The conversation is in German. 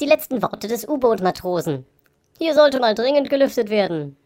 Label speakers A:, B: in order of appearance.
A: Die letzten Worte des U-Boot-Matrosen. Hier sollte mal dringend gelüftet werden.